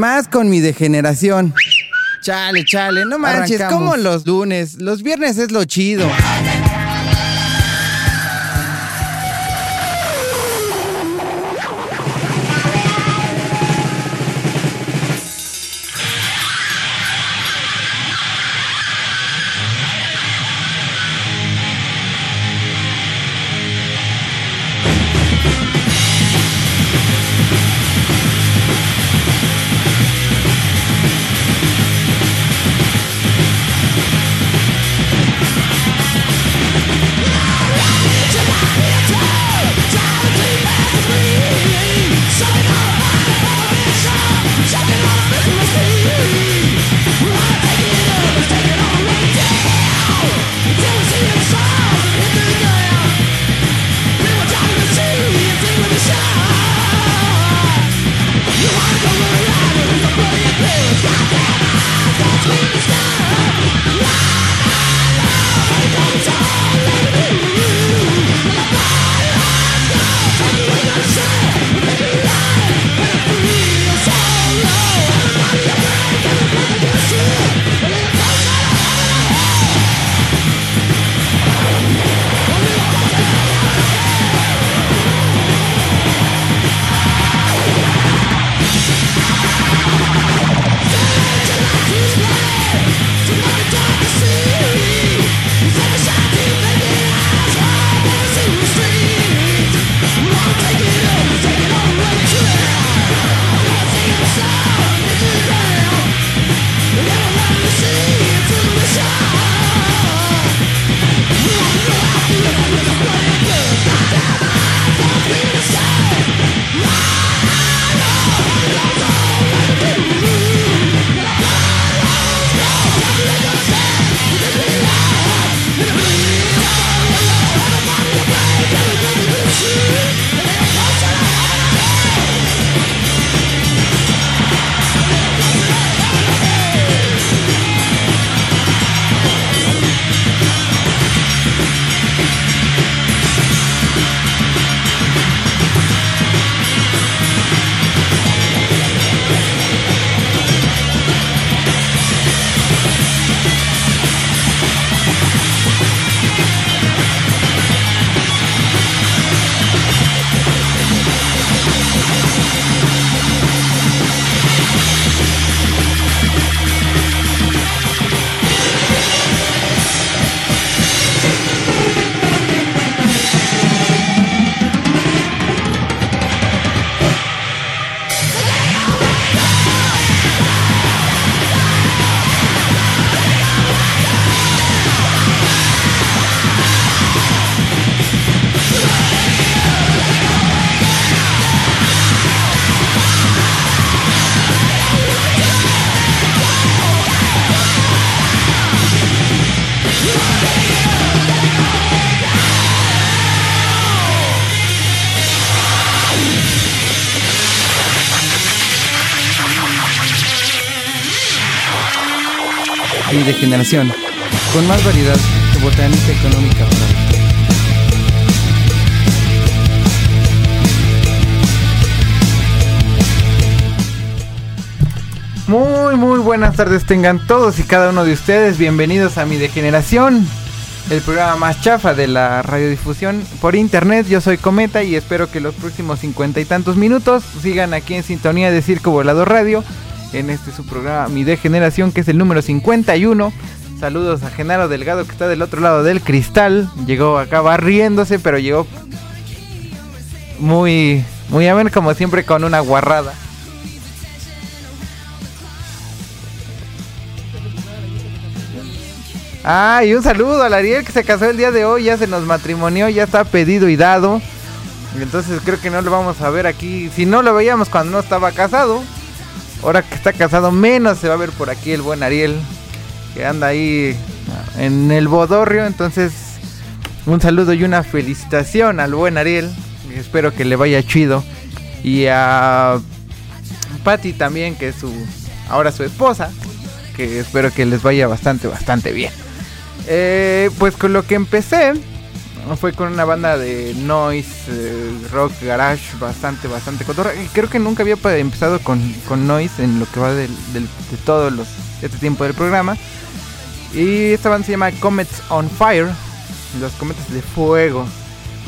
más con mi degeneración. Chale, chale, no manches, Arrancamos. como los lunes. Los viernes es lo chido. Mi degeneración. Con más variedad de botánica económica. Muy, muy buenas tardes tengan todos y cada uno de ustedes. Bienvenidos a mi degeneración, el programa más chafa de la radiodifusión por internet. Yo soy Cometa y espero que los próximos cincuenta y tantos minutos sigan aquí en sintonía de Circo Volador Radio. En este su programa Mi Degeneración, que es el número 51. Saludos a Genaro Delgado que está del otro lado del cristal. Llegó acá barriéndose, pero llegó muy, muy a ver como siempre con una guarrada. Ah, y un saludo al Ariel que se casó el día de hoy, ya se nos matrimonió, ya está pedido y dado. Entonces creo que no lo vamos a ver aquí. Si no lo veíamos cuando no estaba casado, ahora que está casado menos se va a ver por aquí el buen Ariel, que anda ahí en el bodorrio. Entonces, un saludo y una felicitación al buen Ariel. Espero que le vaya chido. Y a Patty también, que es su ahora su esposa, que espero que les vaya bastante, bastante bien. Eh, pues con lo que empecé fue con una banda de noise, eh, rock, garage, bastante, bastante cotorra. Creo que nunca había empezado con, con noise en lo que va de todo los, este tiempo del programa. Y esta banda se llama Comets on Fire, los cometas de fuego.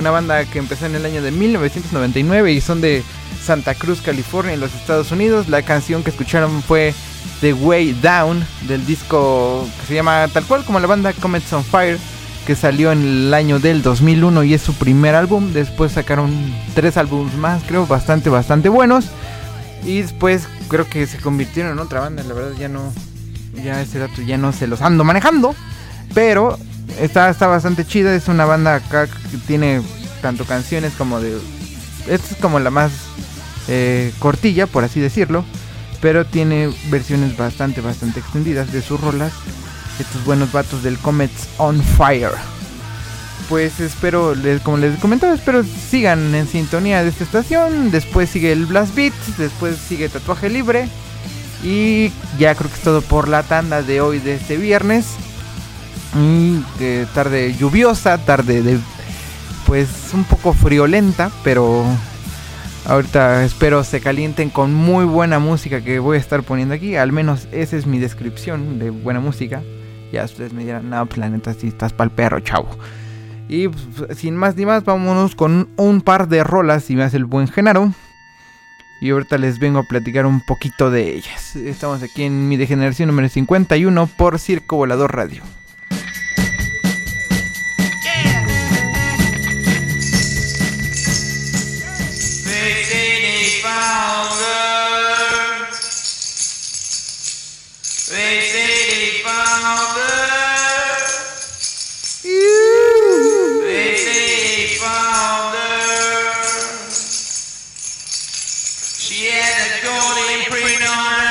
Una banda que empezó en el año de 1999 y son de Santa Cruz, California, en los Estados Unidos. La canción que escucharon fue The Way Down del disco que se llama tal cual como la banda Comets on Fire que salió en el año del 2001 y es su primer álbum. Después sacaron tres álbumes más, creo, bastante, bastante buenos. Y después creo que se convirtieron en otra banda, la verdad ya no, ya ese dato ya no se los ando manejando. Pero está, está bastante chida, es una banda acá que tiene tanto canciones como de... Esta es como la más eh, cortilla, por así decirlo. Pero tiene versiones bastante, bastante extendidas de sus rolas estos buenos vatos del Comets on Fire. Pues espero, como les comentaba, espero sigan en sintonía de esta estación. Después sigue el Blast Beat, después sigue Tatuaje Libre. Y ya creo que es todo por la tanda de hoy, de este viernes. tarde lluviosa, tarde de pues un poco friolenta, pero ahorita espero se calienten con muy buena música que voy a estar poniendo aquí. Al menos esa es mi descripción de buena música. Ya ustedes me dirán, no, pues, si estás pa'l perro, chavo. Y pues, sin más ni más, vámonos con un par de rolas, si me hace el buen Genaro. Y ahorita les vengo a platicar un poquito de ellas. Estamos aquí en mi degeneración número 51 por Circo Volador Radio. Scratch your back and you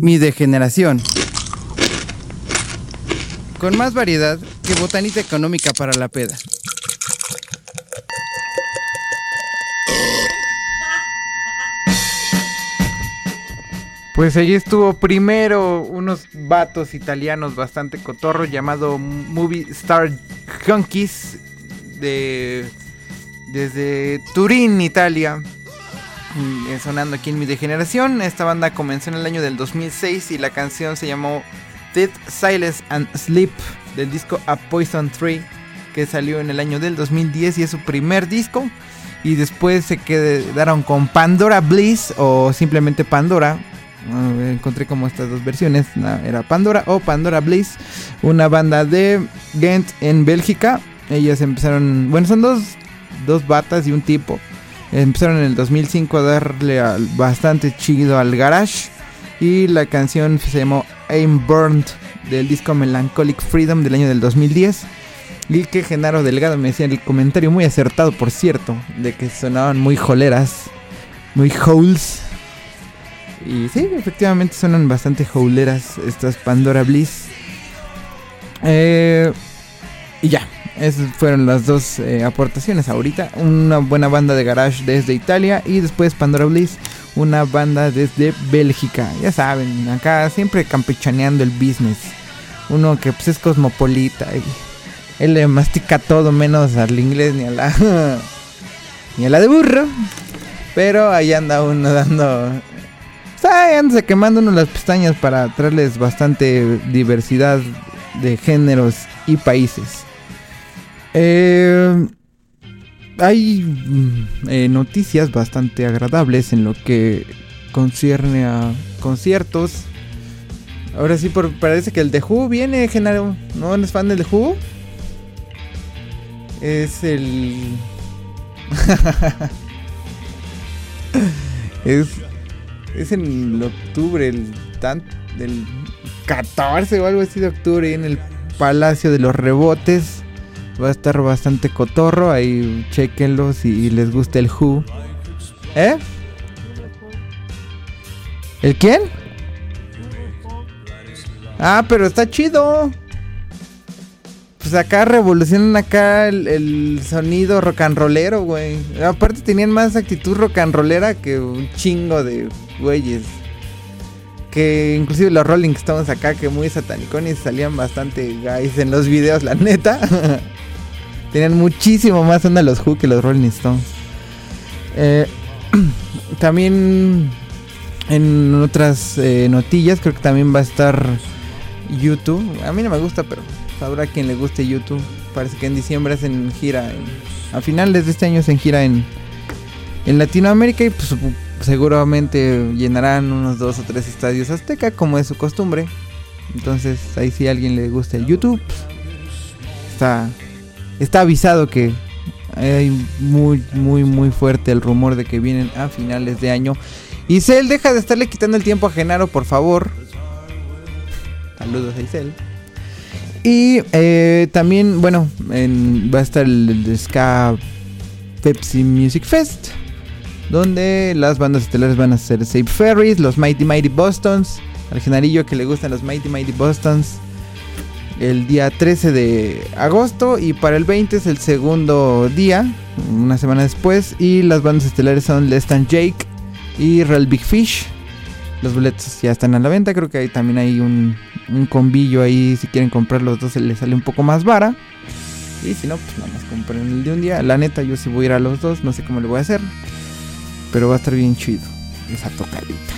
Mi degeneración. Con más variedad que botanita económica para la peda. Pues allí estuvo primero unos vatos italianos bastante cotorros llamado Movie Star Junkies de desde Turín, Italia. Eh, sonando aquí en mi degeneración. Esta banda comenzó en el año del 2006 y la canción se llamó Death, Silence and Sleep del disco A Poison Tree que salió en el año del 2010 y es su primer disco. Y después se quedaron con Pandora Bliss o simplemente Pandora. encontré como estas dos versiones. era Pandora o Pandora Bliss. Una banda de Ghent en Bélgica. Ellas empezaron. Bueno, son dos, dos batas y un tipo. Empezaron en el 2005 a darle bastante chido al garage. Y la canción se llamó Aim Burned del disco Melancholic Freedom del año del 2010. Y que Genaro Delgado me decía el comentario muy acertado, por cierto, de que sonaban muy joleras, muy holes. Y sí, efectivamente suenan bastante holeras estas Pandora Bliss. Eh, y ya, esas fueron las dos eh, aportaciones ahorita. Una buena banda de garage desde Italia y después Pandora Bliss, una banda desde Bélgica. Ya saben, acá siempre campechaneando el business. Uno que pues es cosmopolita y él le mastica todo menos al inglés ni a la ni a la de burro. Pero ahí anda uno dando Está quemando uno las pestañas para traerles bastante diversidad de géneros y países. Eh, hay mm, eh, noticias bastante agradables en lo que concierne a conciertos. Ahora sí, parece que el de Who viene, Genaro. ¿No eres fan del de Who? Es el. es. Es en octubre, el tan, del 14 o algo así de octubre, en el Palacio de los Rebotes. Va a estar bastante cotorro. Ahí chequenlo si les gusta el Who. ¿Eh? ¿El quién? Ah, pero está chido. Pues acá revolucionan acá el, sonido rock and rollero, güey. Aparte tenían más actitud rock and rollera que un chingo de güeyes. Que inclusive los Rolling Stones acá que muy satanicones salían bastante guys en los videos, la neta. Tenían muchísimo más onda los Who que los Rolling Stones. Eh, también en otras eh, notillas creo que también va a estar YouTube. A mí no me gusta, pero habrá quien le guste YouTube. Parece que en diciembre es en gira. a finales de este año es en gira en, en Latinoamérica y pues seguramente llenarán unos dos o tres estadios azteca como es su costumbre. Entonces ahí si a alguien le gusta el YouTube, está está avisado que hay muy, muy, muy fuerte el rumor de que vienen a finales de año. Cell, deja de estarle quitando el tiempo a Genaro, por favor. Saludos a Isel. Y eh, también, bueno, va a estar el, Ska Pepsi Music Fest. Donde las bandas estelares van a ser Save Ferries, los Mighty Mighty Bostons. Al Genarillo que le gustan los Mighty Mighty Bostons el día 13 de agosto y para el 20 es el segundo día, una semana después. Y las bandas estelares son Less Than Jake y Real Big Fish. Los boletos ya están a la venta, creo que ahí también hay un, un combillo ahí, si quieren comprar los dos se les sale un poco más vara. Y si no, pues nada más compren el de un día. La neta, yo sí voy a ir a los dos, no sé cómo le voy a hacer. Pero va a estar bien chido esa tocadita.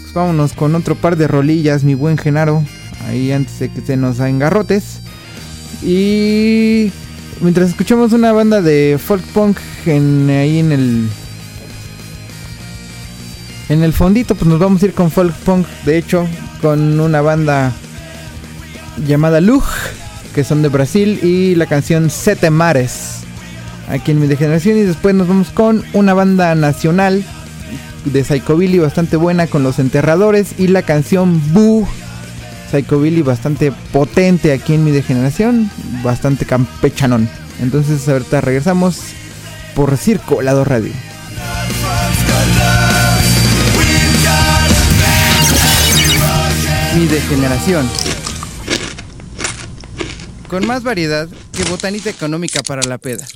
Pues vámonos con otro par de rolillas, mi buen Genaro. Ahí antes de que se nos hagan garrotes. Y mientras escuchamos una banda de folk punk ahí en el en el fondito, pues nos vamos a ir con folk punk. De hecho, con una banda llamada Lug, que son de Brasil, y la canción Sete Mares, aquí en mi degeneración. Y después nos vamos con una banda nacional de Psychobilly bastante buena con los enterradores y la canción Boo. Psychobilly bastante potente aquí en mi degeneración, bastante campechanón. Entonces ahorita regresamos por Circo Lado Radio. Mi degeneración. Con más variedad que botanita económica para la peda.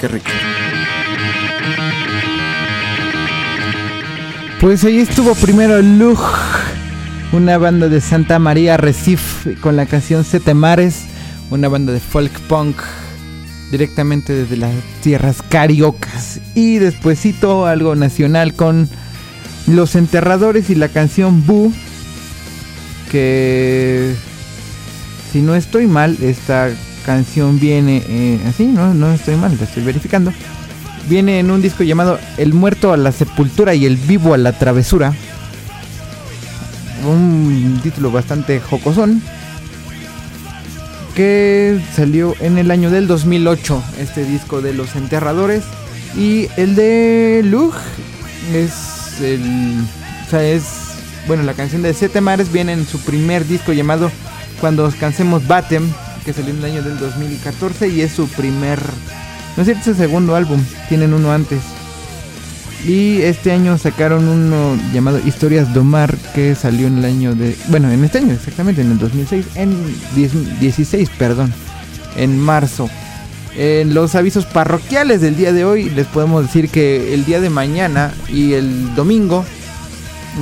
Qué rico. Pues ahí estuvo primero Lug, una banda de Santa María Recife con la canción Sete Mares, una banda de folk punk directamente desde las tierras cariocas. Y despuesito algo nacional con Los Enterradores y la canción Boo, que si no estoy mal, esta canción viene eh, así, no, no estoy mal, lo estoy verificando. Viene en un disco llamado El muerto a la sepultura y el vivo a la travesura. Un título bastante jocosón. Que salió en el año del 2008, este disco de los enterradores. Y el de Lug es el... O sea, es... Bueno, la canción de Siete Mares viene en su primer disco llamado Cuando os cansemos Batem, que salió en el año del 2014 y es su primer... No es cierto, el segundo álbum, tienen uno antes. Y este año sacaron uno llamado Historias de Omar que salió en el año de... Bueno, en este año exactamente, en el 2006, en 10 16, perdón, en marzo. En los avisos parroquiales del día de hoy les podemos decir que el día de mañana y el domingo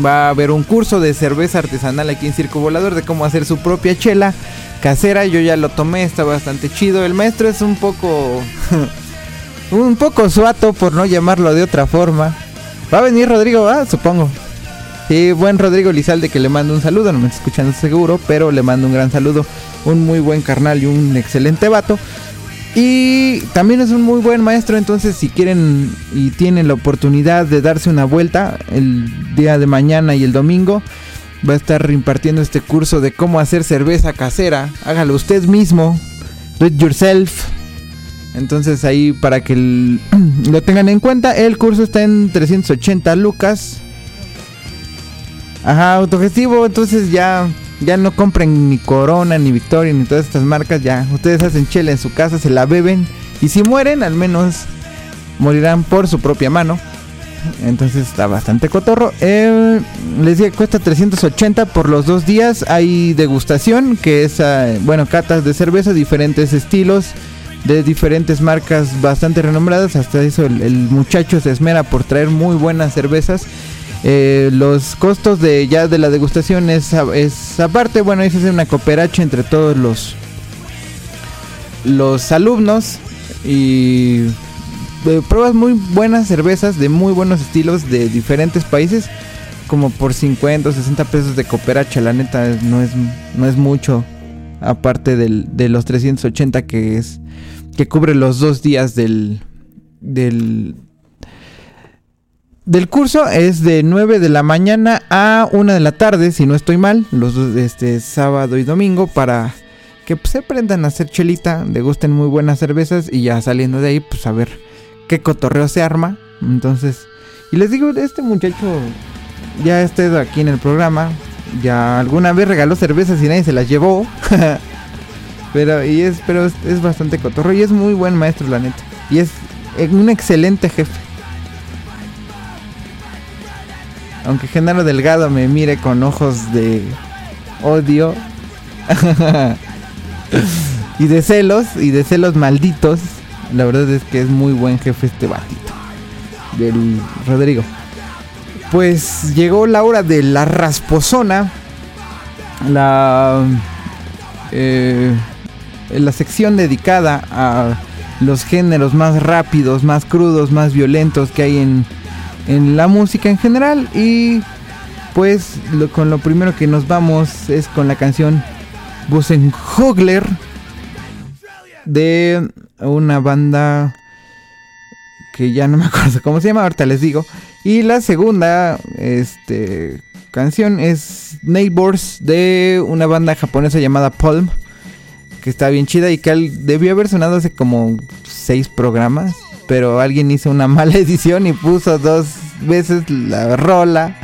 va a haber un curso de cerveza artesanal aquí en Circo Volador de cómo hacer su propia chela casera. Yo ya lo tomé, está bastante chido. El maestro es un poco. un poco suato, por no llamarlo de otra forma. Va a venir Rodrigo, ah, supongo. Sí, buen Rodrigo Lizalde que le mando un saludo, no me está escuchando seguro, pero le mando un gran saludo. Un muy buen carnal y un excelente vato. Y también es un muy buen maestro, entonces si quieren y tienen la oportunidad de darse una vuelta el día de mañana y el domingo, va a estar impartiendo este curso de cómo hacer cerveza casera. Hágalo usted mismo, do it yourself. Entonces ahí para que lo tengan en cuenta, el curso está en 380 lucas. Ajá, autogestivo, entonces ya ya no compren ni Corona ni Victoria ni todas estas marcas, ya ustedes hacen chela en su casa, se la beben y si mueren al menos morirán por su propia mano. Entonces está bastante cotorro. Eh, les que cuesta 380 por los dos días. Hay degustación, que es, eh, bueno, catas de cerveza, diferentes estilos, de diferentes marcas bastante renombradas. Hasta eso el, muchacho se esmera por traer muy buenas cervezas. Eh, los costos de ya de la degustación es aparte, bueno, ahí se hace una cooperacha entre todos los los alumnos y eh, pruebas muy buenas cervezas de muy buenos estilos de diferentes países como por 50 o 60 pesos de cooperacha la neta no es no es mucho aparte del, de los 380 que es que cubre los dos días del del del curso es de 9 de la mañana a 1 de la tarde, si no estoy mal, los dos, este sábado y domingo para que pues, se aprendan a hacer chelita, degusten muy buenas cervezas y ya saliendo de ahí pues a ver qué cotorreo se arma. Entonces, y les digo, este muchacho ya estado aquí en el programa, ya alguna vez regaló cervezas y nadie se las llevó. pero es pero es, bastante cotorreo y es muy buen maestro la neta. Y es un excelente jefe. aunque Genaro Delgado me mire con ojos de odio y de celos, y de celos malditos, la verdad es que es muy buen jefe este batito del Rodrigo. Pues llegó la hora de la rasposona, la, eh, la sección dedicada a los géneros más rápidos, más crudos, más violentos que hay en, en la música en general. Y pues con lo primero que nos vamos es con la canción Hogler de una banda que ya no me acuerdo cómo se llama, ahorita les digo. Y la segunda este, canción es Neighbors de una banda japonesa llamada Palm, que está bien chida y que debió haber sonado hace como seis programas, pero alguien hizo una mala edición y puso dos veces la rola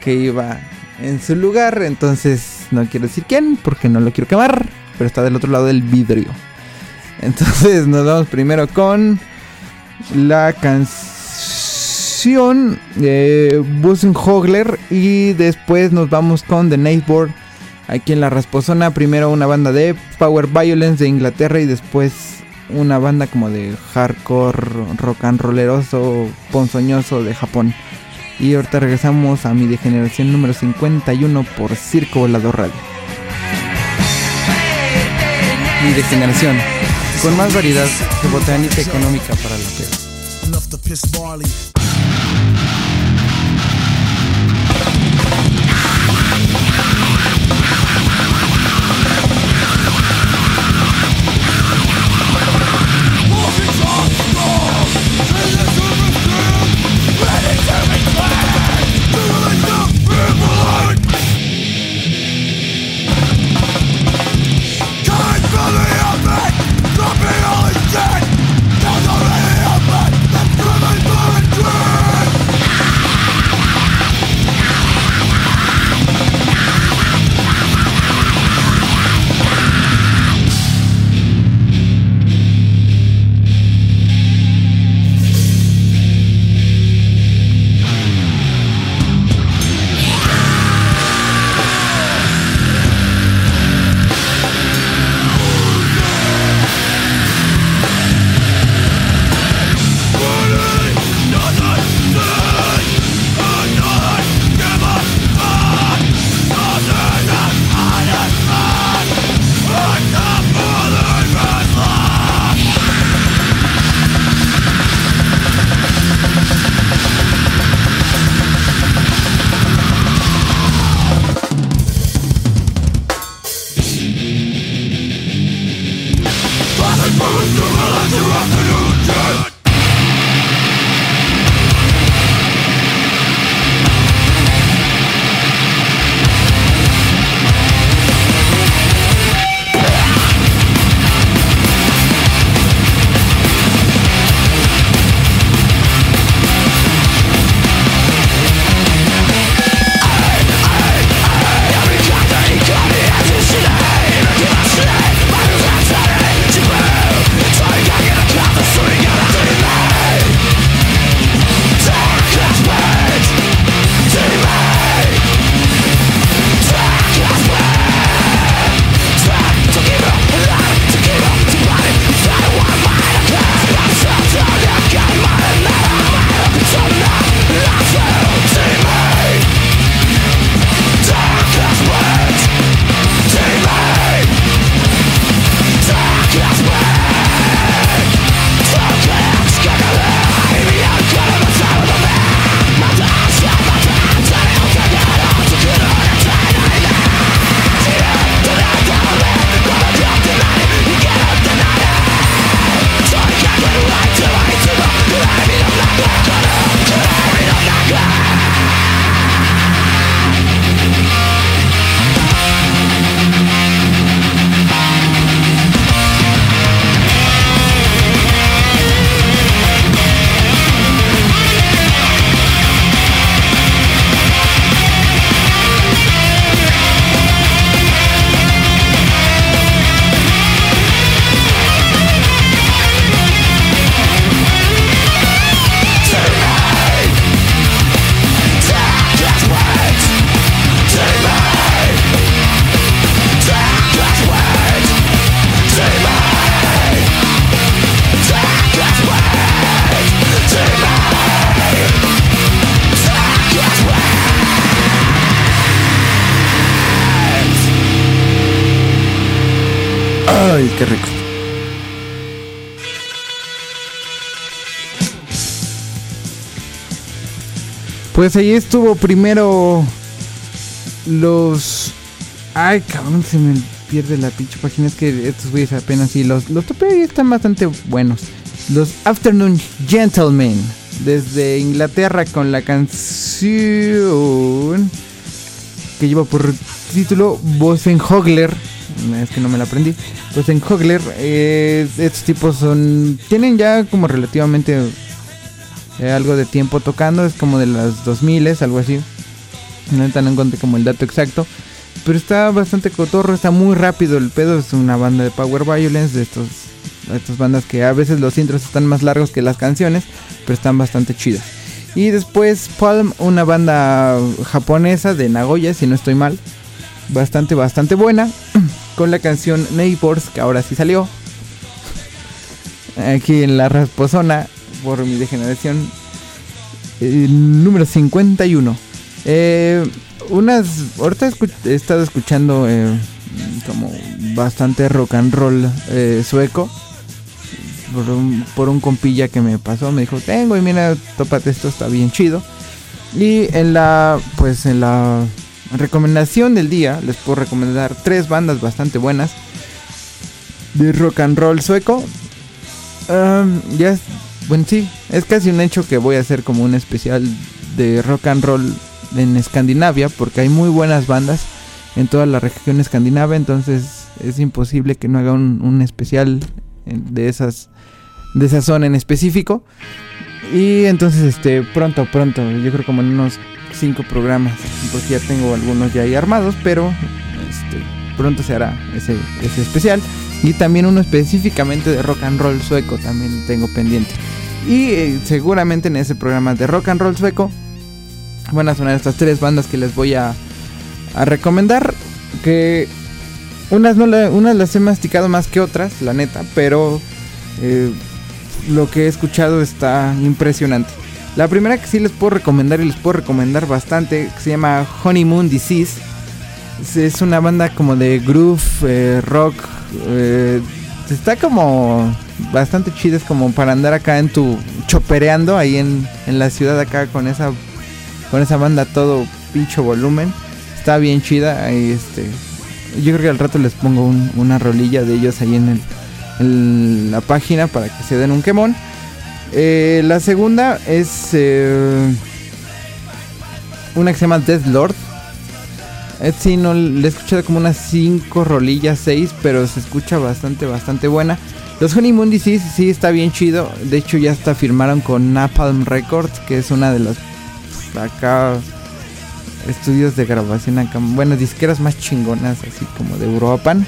que iba en su lugar, entonces no quiero decir quién porque no lo quiero quemar, pero está del otro lado del vidrio. Entonces nos vamos primero con la canción de Hogler y después nos vamos con The Neighbor aquí en la Rasposona. Primero una banda de Power Violence de Inglaterra y después una banda como de hardcore rock and rolleroso, ponzoñoso de Japón. Y ahorita regresamos a mi degeneración número 51 por Circo Volador Radio. Mi degeneración, con más variedad de botánica económica para la tierra. Rico. Pues ahí estuvo primero los... Ay, cabrón, se me pierde la pinche página. Es que estos güeyes apenas sí los, los topé y están bastante buenos. Los Afternoon Gentlemen. Desde Inglaterra con la canción que lleva por título Hogler. Es que no me la aprendí. Bosenhogler. Eh, estos tipos son. Tienen ya como relativamente eh, algo de tiempo tocando. Es como de las 2000, algo así. No encontré como el dato exacto. Pero está bastante cotorro, está muy rápido el pedo. Es una banda de Power Violence, de estos, estas bandas que a veces los intros están más largos que las canciones, pero están bastante chidas. Y después Palm, una banda japonesa de Nagoya, si no estoy mal. Bastante, bastante buena. Con la canción Neighbors, que ahora sí salió. Aquí en la rasposona, por mi degeneración. número 51. Eh, unas. Ahorita he estado escuchando eh, como bastante rock and roll eh, sueco. Por un, por un, compilla que me pasó, me dijo, tengo y mira, tópate esto, está bien chido. Y en la, pues en la recomendación del día, les puedo recomendar tres bandas bastante buenas de rock and roll sueco. ya es, bueno, sí, es casi un hecho que voy a hacer como un especial de rock and roll en Escandinavia, porque hay muy buenas bandas en toda la región escandinava, entonces es imposible que no haga un, especial de esas de esa zona en específico. Y entonces este pronto, pronto, yo creo como en unos cinco programas, porque ya tengo algunos ya ahí armados, pero este, pronto se hará ese, ese especial. Y también uno específicamente de rock and roll sueco también tengo pendiente. Y eh, seguramente en ese programa de rock and roll sueco van a sonar estas tres bandas que les voy a, a recomendar. Que unas, unas las he masticado más que otras, la neta, pero eh, lo que he escuchado está impresionante. La primera que sí les puedo recomendar y les puedo recomendar bastante, se llama Honeymoon Disease. Es una banda como de groove, eh, rock. Eh, está como bastante chida, es como para andar acá en tu chopereando ahí en, en la ciudad acá con esa con esa banda todo pincho volumen. Está bien chida. Ahí, este, yo creo que al rato les pongo una rolilla de ellos ahí en, el, la página para que se den un quemón. Eh, la segunda es eh, una que se llama Death Lord. Eh, sí, no, le he escuchado como unas 5 rolillas, 6, pero se escucha bastante, bastante buena. Los Honeymoon Disease sí está bien chido. De hecho, ya hasta firmaron con Napalm Records, que es una de las acá estudios de grabación acá, bueno, disqueras más chingonas, así como de Europan.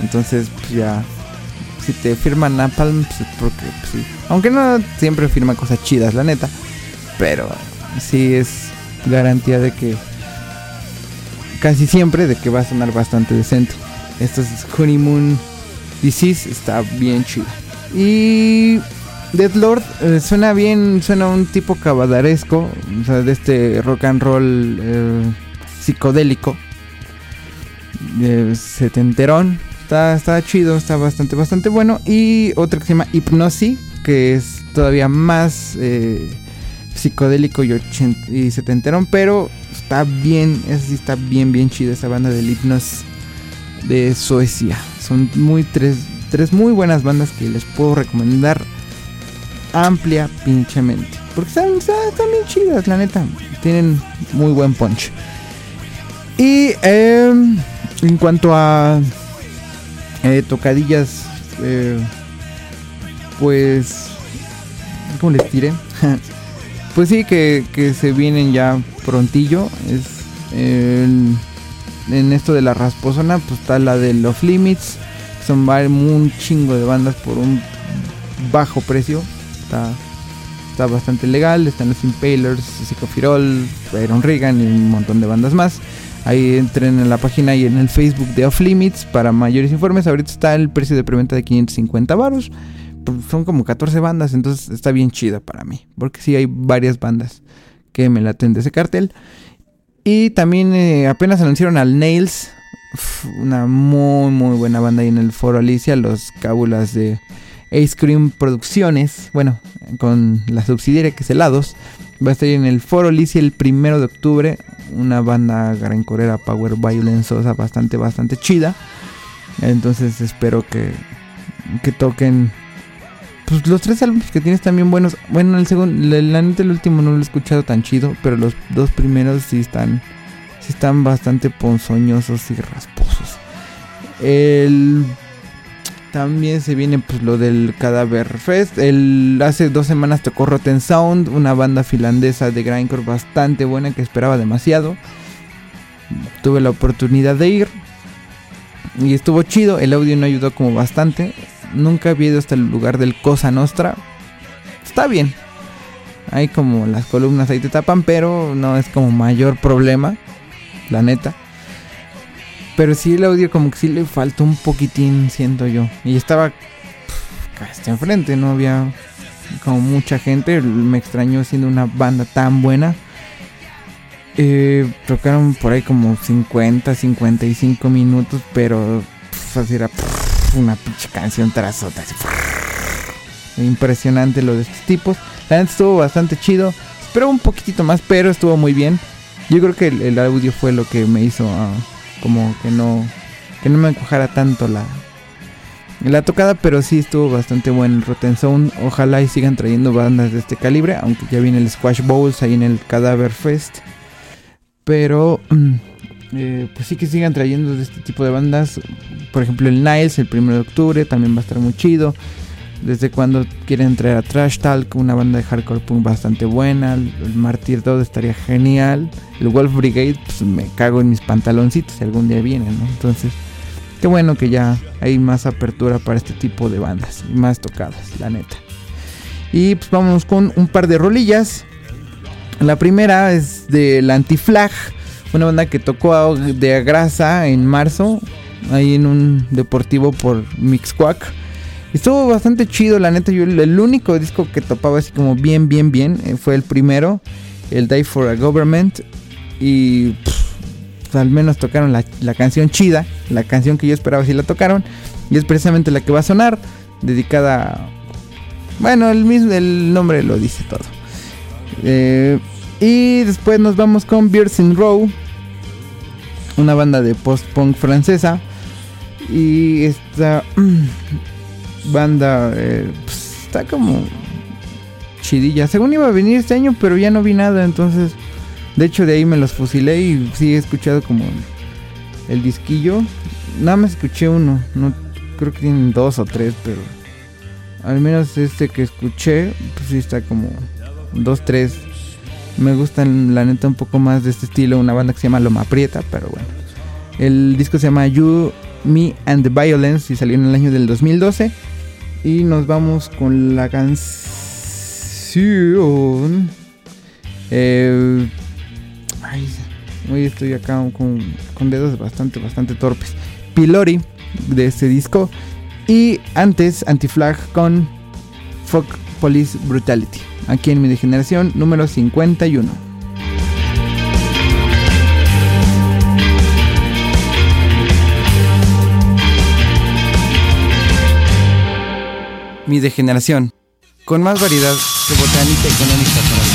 Entonces, pues ya, si te firman Napalm, pues porque, pues, sí. Aunque no siempre firma cosas chidas, la neta. Pero sí es garantía de que, casi siempre, de que va a sonar bastante decente. Esto es Honeymoon Disease, está bien chido. Y Deadlord Lord eh, suena bien, suena un tipo cabadaresco, o sea, de este rock and roll eh, psicodélico, setenterón. Está, está chido, está bastante, bastante bueno. Y otro que se llama Hypnosis, que es todavía más eh, psicodélico y, y setenterón, pero está bien, esa sí está bien, bien chido esa banda del Hypnosis de Suecia. Son muy tres, tres muy buenas bandas que les puedo recomendar amplia pinchemente. Porque están, están, bien chidas, la neta. Tienen muy buen punch. Y em, en cuanto a eh, tocadillas, eh, pues, ¿cómo les diré? pues sí, que, que, se vienen ya prontillo. Es en esto de la rasposona, pues está la de Los Limits. Son un chingo de bandas por un bajo precio está, bastante legal. Están los Impalers, Psicofirol, Iron Regan y un montón de bandas más. Ahí entren en la página y en el Facebook de Off Limits para mayores informes. Ahorita está el precio de preventa de 550 baros. Pues, son como 14 bandas, entonces está bien chida para mí. Porque sí hay varias bandas que me laten de ese cartel. Y también eh, apenas anunciaron al Nails, una muy muy buena banda ahí en el Foro Alicia, los cábulas de Ace Cream Producciones, bueno, con la subsidiaria que es Helados. Va a estar en el Foro Alicia el primero de octubre, una banda corera power violence bastante bastante chida. Entonces espero que que toquen pues los tres álbumes que tienes también buenos. Bueno, el segundo, la, neta el último no lo he escuchado tan chido, pero los dos primeros sí están sí están bastante ponzoñosos y rasposos. El también se viene pues lo del Cadaver Fest. El, hace dos semanas tocó Rotten Sound, una banda finlandesa de grindcore bastante buena que esperaba demasiado. Tuve la oportunidad de ir y estuvo chido. El audio no ayudó como bastante. Nunca había ido hasta el lugar del Cosa Nostra. Está bien. Hay como las columnas ahí te tapan, pero no es como mayor problema. La neta. Pero sí el audio como que sí le faltó un poquitín, siento yo. Y estaba casi enfrente, no había como mucha gente. Me extrañó siendo una banda tan buena. Eh, tocaron por ahí como 50, 55 minutos, pero así era una pinche canción tras otra. Impresionante lo de estos tipos. La gente estuvo bastante chido. Esperó un poquitito más, pero estuvo muy bien. Yo creo que el, audio fue lo que me hizo ah, como que no que no me encojara tanto la la tocada, pero sí estuvo bastante bueno el Rotten Sound. Ojalá y sigan trayendo bandas de este calibre, aunque ya viene el Squash Bowls ahí en el Cadaver Fest. Pero mm, eh, pues sí que sigan trayendo de este tipo de bandas. Por ejemplo, el Niles, el 1 de octubre, también va a estar muy chido. Desde cuando quieren traer a Trash Talk, una banda de hardcore punk bastante buena. El, Martyr 2 estaría genial. El Wolf Brigade, pues me cago en mis pantaloncitos si algún día vienen, ¿no? Entonces, qué bueno que ya hay más apertura para este tipo de bandas y más tocadas, la neta. Y pues vamos con un par de rolillas. La primera es del Antiflag una banda que tocó de grasa en marzo, ahí en un deportivo por Mixquack. Estuvo bastante chido, la neta. Yo el único disco que topaba así como bien, bien, bien eh, fue el primero, el Die for a Government. Y al menos tocaron la, canción chida, la canción que yo esperaba si la tocaron. Y es precisamente la que va a sonar, dedicada. Bueno, el mismo el nombre lo dice todo. Eh, y después nos vamos con Beards in Row, una banda de post-punk francesa. Y esta banda eh, pues, está como chidilla. Según iba a venir este año, pero ya no vi nada. Entonces, de hecho, de ahí me los fusilé y sí he escuchado como el, disquillo. Nada más escuché uno. No creo que tienen dos o tres, pero al menos este que escuché, pues sí está como dos, tres. Me gustan la neta un poco más de este estilo, una banda que se llama Loma Prieta, pero bueno. El disco se llama You, Me and the Violence y salió en el año del 2012. Y nos vamos con la canción. Eh, ay, hoy estoy acá con, con, dedos bastante, bastante torpes. Pilori de este disco. Y antes, Antiflag con Fuck Police Brutality. Aquí en mi degeneración número 51. Mi degeneración, con más variedad de botánica económica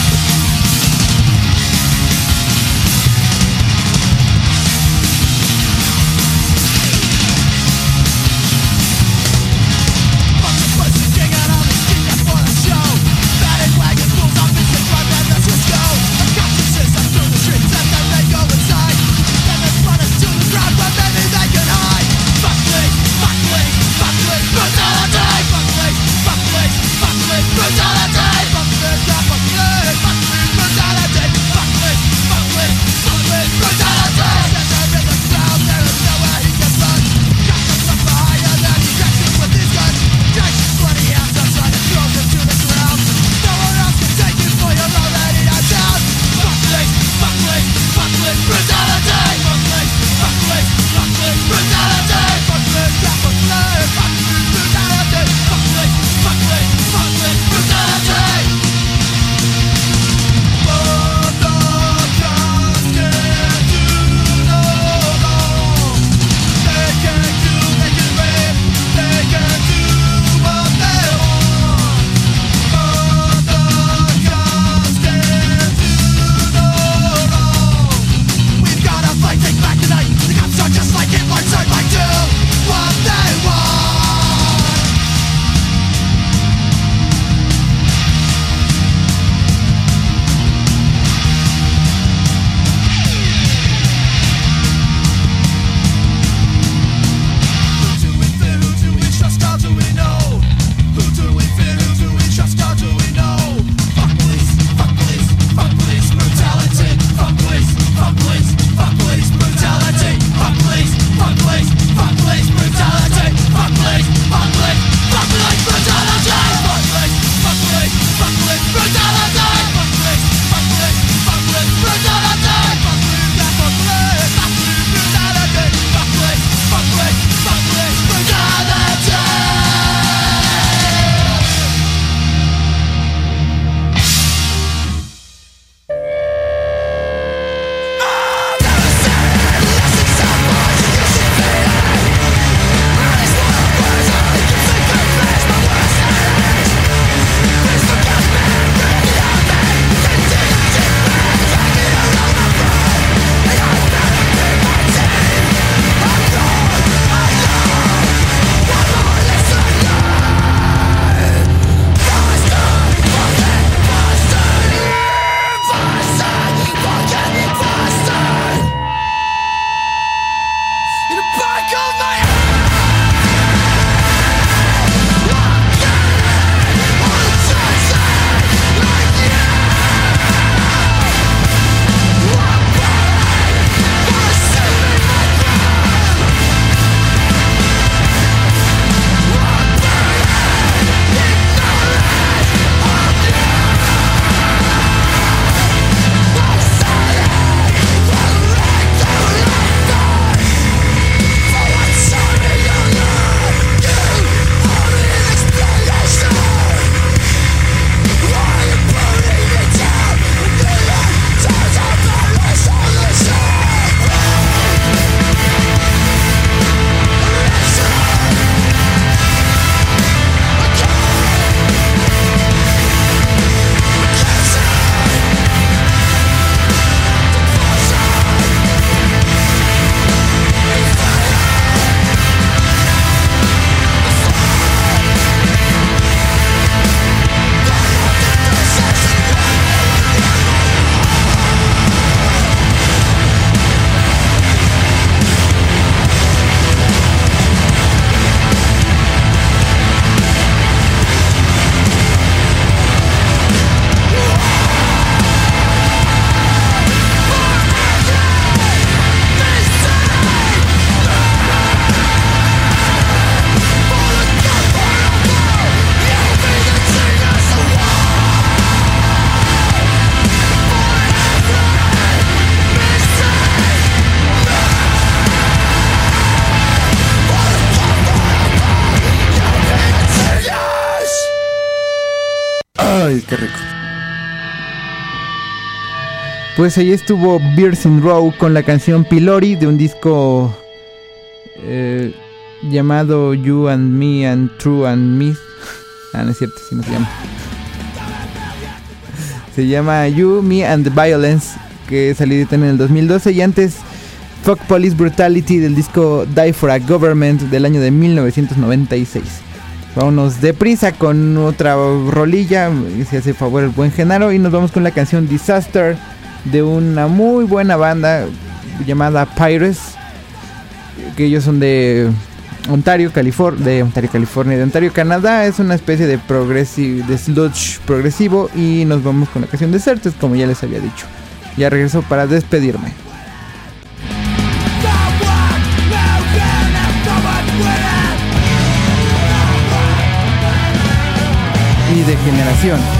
Pues ahí estuvo Beers in Row con la canción Pilori de un disco eh, llamado You and Me and True and Me. Ah, no es cierto, si no se llama. Se llama You, Me and the Violence, que salió en el 2012 y antes Fuck Police Brutality del disco Die for a Government del año de 1996. Vámonos deprisa con otra rolilla, si hace favor el buen Genaro, y nos vamos con la canción Disaster de una muy buena banda llamada Pirates, que ellos son de Ontario, California, de Ontario, California, de Ontario, Canadá, es una especie de progresivo, de sludge progresivo y nos vamos con la canción Desertes, como ya les había dicho. Ya regreso para despedirme. Y de generación.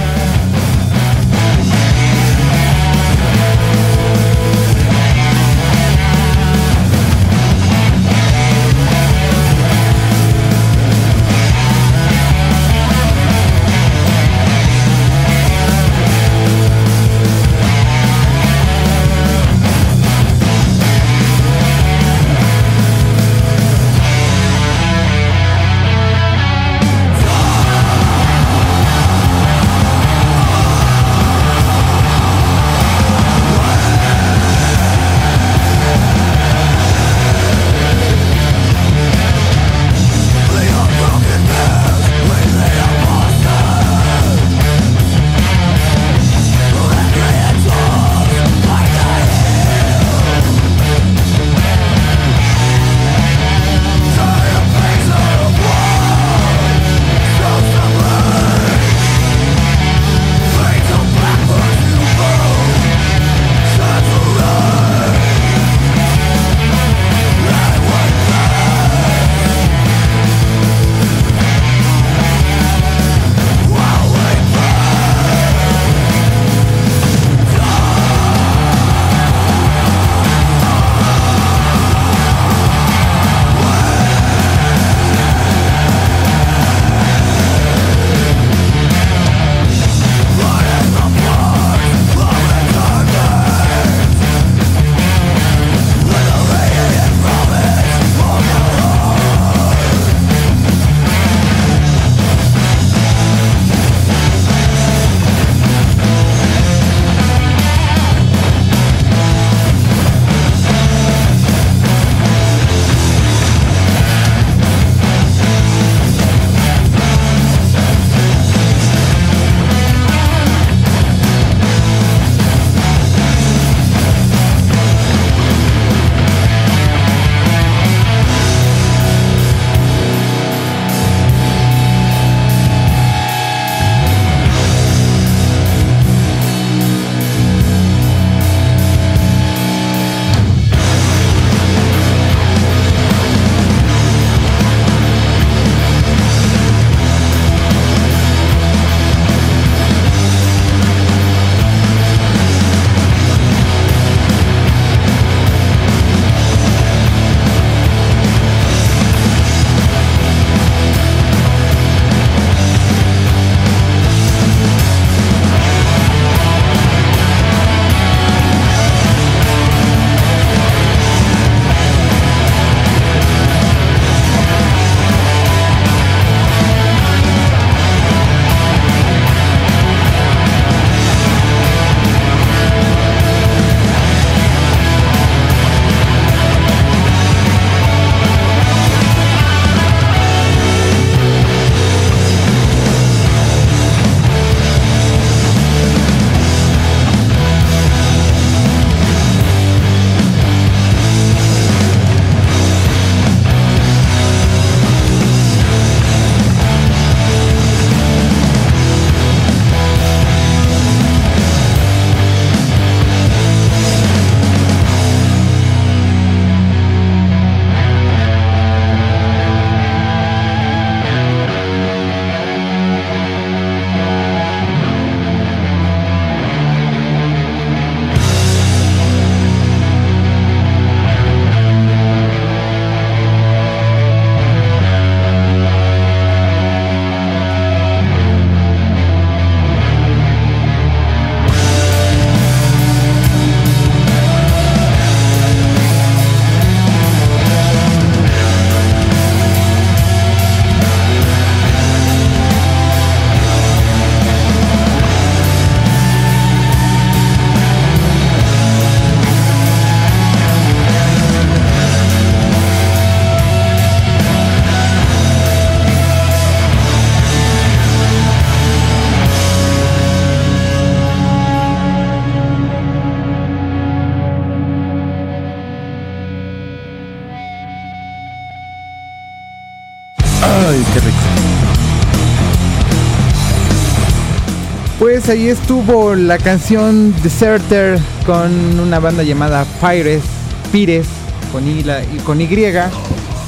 Pues ahí estuvo la canción Deserter con una banda llamada Pires, Pires con y, la, y con y,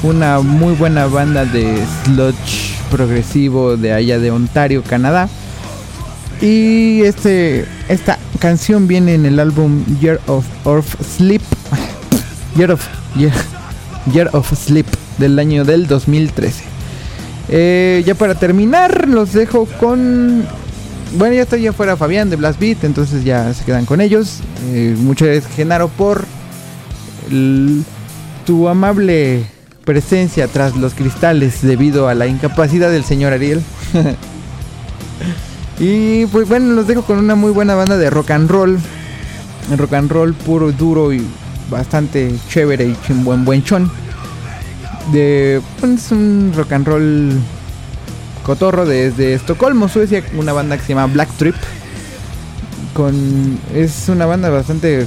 una muy buena banda de sludge progresivo de allá de Ontario, Canadá. Y este esta canción viene en el álbum Year of, of Sleep. Year of Year, Year of Sleep del año del 2013. Eh, ya para terminar, los dejo con. Bueno, ya estoy ya fuera Fabián de Blast Beat, entonces ya se quedan con ellos. Eh, muchas gracias, Genaro, por tu amable presencia tras los cristales debido a la incapacidad del señor Ariel. y pues bueno, los dejo con una muy buena banda de rock and roll. Rock and roll puro, duro y bastante chévere y buen buen chon. De, es un rock and roll cotorro desde Estocolmo, Suecia, una banda que se llama Black Trip. Con, es una banda bastante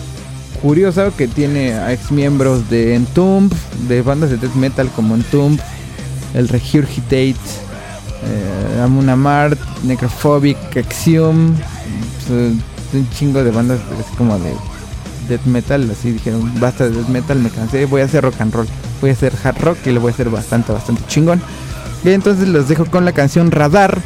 curiosa que tiene a ex miembros de Entomb, de bandas de death metal como Entomb, el Regurgitate, eh, Necrophobic, Axiom, pues, un chingo de bandas así como de death metal, así dijeron, basta de death metal, me cansé, voy a hacer rock and roll, voy a hacer hard rock y lo voy a hacer bastante, bastante chingón. Y entonces los dejo con la canción Radar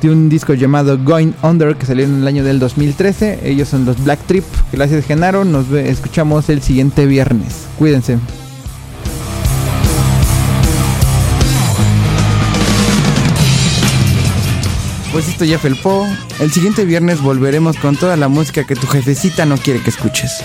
de un disco llamado Going Under que salió en el año del 2013. Ellos son los Black Trip. Gracias Genaro, nos escuchamos el siguiente viernes. Cuídense. Pues esto ya felpó. El siguiente viernes volveremos con toda la música que tu jefecita no quiere que escuches.